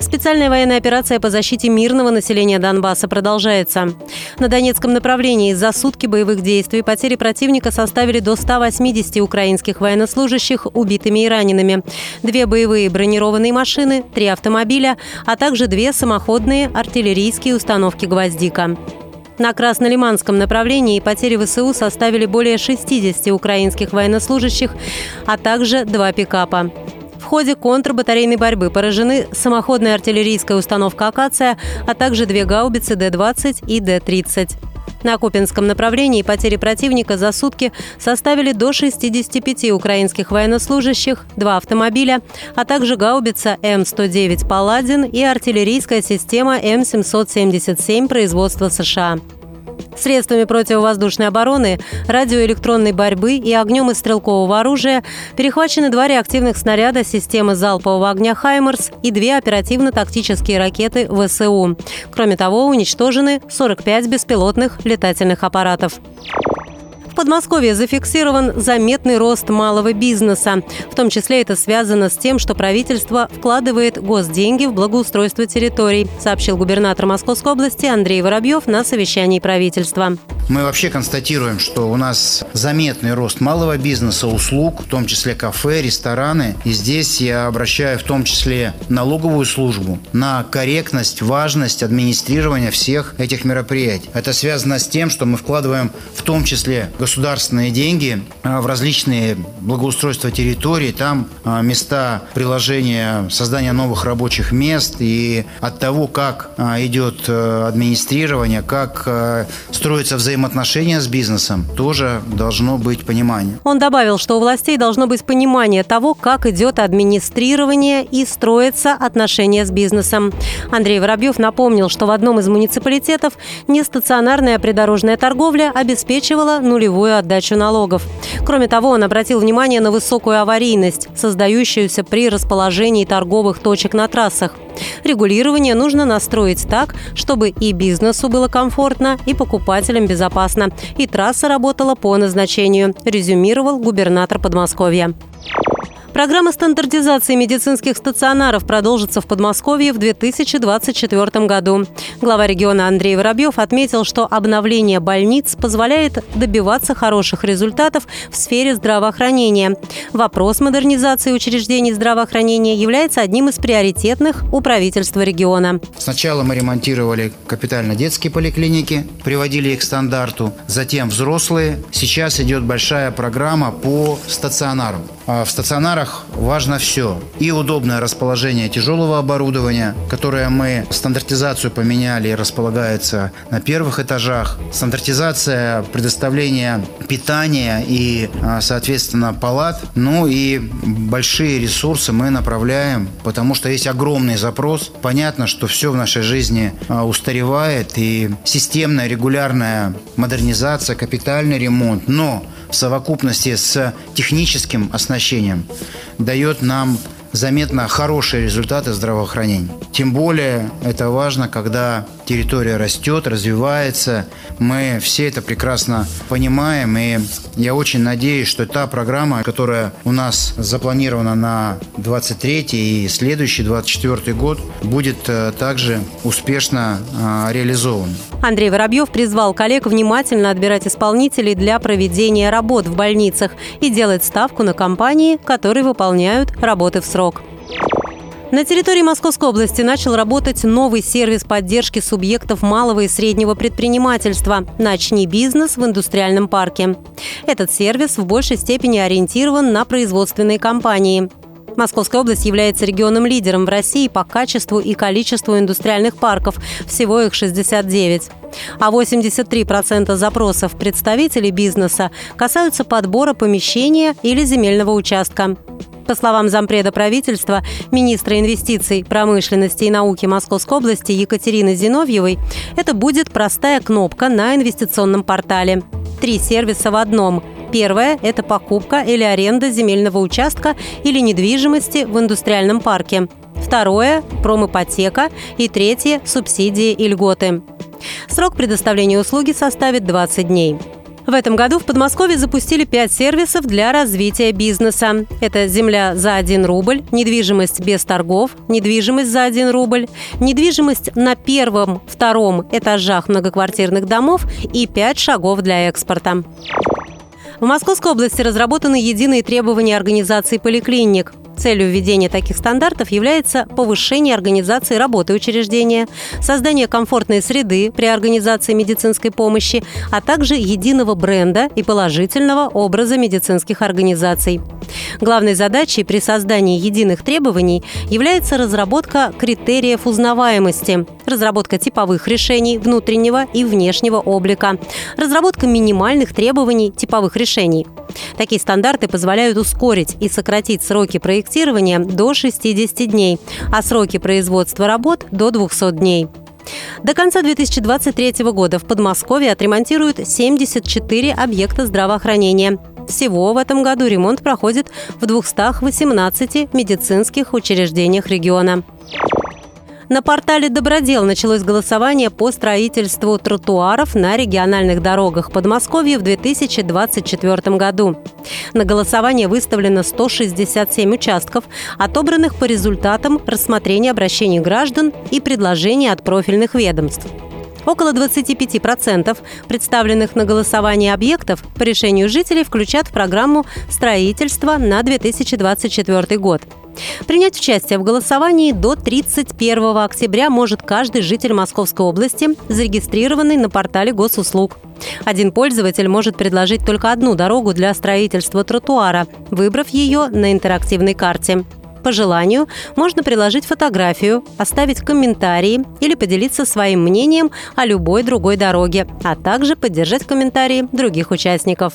Специальная военная операция по защите мирного населения Донбасса продолжается. На Донецком направлении за сутки боевых действий потери противника составили до 180 украинских военнослужащих убитыми и ранеными. Две боевые бронированные машины, три автомобиля, а также две самоходные артиллерийские установки «Гвоздика». На Краснолиманском направлении потери ВСУ составили более 60 украинских военнослужащих, а также два пикапа ходе контрбатарейной борьбы поражены самоходная артиллерийская установка «Акация», а также две гаубицы Д-20 и Д-30. На Купинском направлении потери противника за сутки составили до 65 украинских военнослужащих, два автомобиля, а также гаубица М-109 «Паладин» и артиллерийская система М-777 производства США. Средствами противовоздушной обороны, радиоэлектронной борьбы и огнем из стрелкового оружия перехвачены два реактивных снаряда системы залпового огня «Хаймерс» и две оперативно-тактические ракеты ВСУ. Кроме того, уничтожены 45 беспилотных летательных аппаратов. Подмосковье зафиксирован заметный рост малого бизнеса. В том числе это связано с тем, что правительство вкладывает госденьги в благоустройство территорий, сообщил губернатор Московской области Андрей Воробьев на совещании правительства. Мы вообще констатируем, что у нас заметный рост малого бизнеса, услуг, в том числе кафе, рестораны. И здесь я обращаю в том числе налоговую службу на корректность, важность администрирования всех этих мероприятий. Это связано с тем, что мы вкладываем в том числе государственные деньги а, в различные благоустройства территорий, там а, места приложения, создания новых рабочих мест и от того, как а, идет э, администрирование, как э, строятся взаимоотношения с бизнесом, тоже должно быть понимание. Он добавил, что у властей должно быть понимание того, как идет администрирование и строятся отношения с бизнесом. Андрей Воробьев напомнил, что в одном из муниципалитетов нестационарная придорожная торговля обеспечивала нулевую отдачу налогов. Кроме того, он обратил внимание на высокую аварийность, создающуюся при расположении торговых точек на трассах. Регулирование нужно настроить так, чтобы и бизнесу было комфортно, и покупателям безопасно, и трасса работала по назначению, резюмировал губернатор Подмосковья. Программа стандартизации медицинских стационаров продолжится в Подмосковье в 2024 году. Глава региона Андрей Воробьев отметил, что обновление больниц позволяет добиваться хороших результатов в сфере здравоохранения. Вопрос модернизации учреждений здравоохранения является одним из приоритетных у правительства региона. Сначала мы ремонтировали капитально детские поликлиники, приводили их к стандарту, затем взрослые. Сейчас идет большая программа по стационарам. А в стационарах важно все. И удобное расположение тяжелого оборудования, которое мы стандартизацию поменяли и располагается на первых этажах. Стандартизация предоставления питания и, а, соответственно, палат. Ну и большие ресурсы мы направляем, потому что есть огромный запрос. Понятно, что все в нашей жизни а, устаревает и системная, регулярная модернизация, капитальный ремонт. Но в совокупности с техническим оснащением дает нам заметно хорошие результаты здравоохранения. Тем более это важно, когда территория растет, развивается. Мы все это прекрасно понимаем, и я очень надеюсь, что та программа, которая у нас запланирована на 23 и следующий 24 год, будет э, также успешно э, реализована. Андрей Воробьев призвал коллег внимательно отбирать исполнителей для проведения работ в больницах и делать ставку на компании, которые выполняют работы в срок. На территории Московской области начал работать новый сервис поддержки субъектов малого и среднего предпринимательства «Начни бизнес в индустриальном парке». Этот сервис в большей степени ориентирован на производственные компании. Московская область является регионом-лидером в России по качеству и количеству индустриальных парков, всего их 69. А 83% запросов представителей бизнеса касаются подбора помещения или земельного участка. По словам зампреда правительства, министра инвестиций, промышленности и науки Московской области Екатерины Зиновьевой, это будет простая кнопка на инвестиционном портале. Три сервиса в одном – Первое – это покупка или аренда земельного участка или недвижимости в индустриальном парке. Второе – промипотека. И третье – субсидии и льготы. Срок предоставления услуги составит 20 дней. В этом году в Подмосковье запустили пять сервисов для развития бизнеса. Это земля за 1 рубль, недвижимость без торгов, недвижимость за 1 рубль, недвижимость на первом, втором этажах многоквартирных домов и пять шагов для экспорта. В Московской области разработаны единые требования организации поликлиник. Целью введения таких стандартов является повышение организации работы учреждения, создание комфортной среды при организации медицинской помощи, а также единого бренда и положительного образа медицинских организаций. Главной задачей при создании единых требований является разработка критериев узнаваемости, разработка типовых решений внутреннего и внешнего облика, разработка минимальных требований типовых решений. Такие стандарты позволяют ускорить и сократить сроки проектирования до 60 дней, а сроки производства работ до 200 дней. До конца 2023 года в Подмосковье отремонтируют 74 объекта здравоохранения. Всего в этом году ремонт проходит в 218 медицинских учреждениях региона. На портале «Добродел» началось голосование по строительству тротуаров на региональных дорогах Подмосковья в 2024 году. На голосование выставлено 167 участков, отобранных по результатам рассмотрения обращений граждан и предложений от профильных ведомств. Около 25% представленных на голосование объектов по решению жителей включат в программу строительства на 2024 год – Принять участие в голосовании до 31 октября может каждый житель Московской области, зарегистрированный на портале госуслуг. Один пользователь может предложить только одну дорогу для строительства тротуара, выбрав ее на интерактивной карте. По желанию можно приложить фотографию, оставить комментарии или поделиться своим мнением о любой другой дороге, а также поддержать комментарии других участников.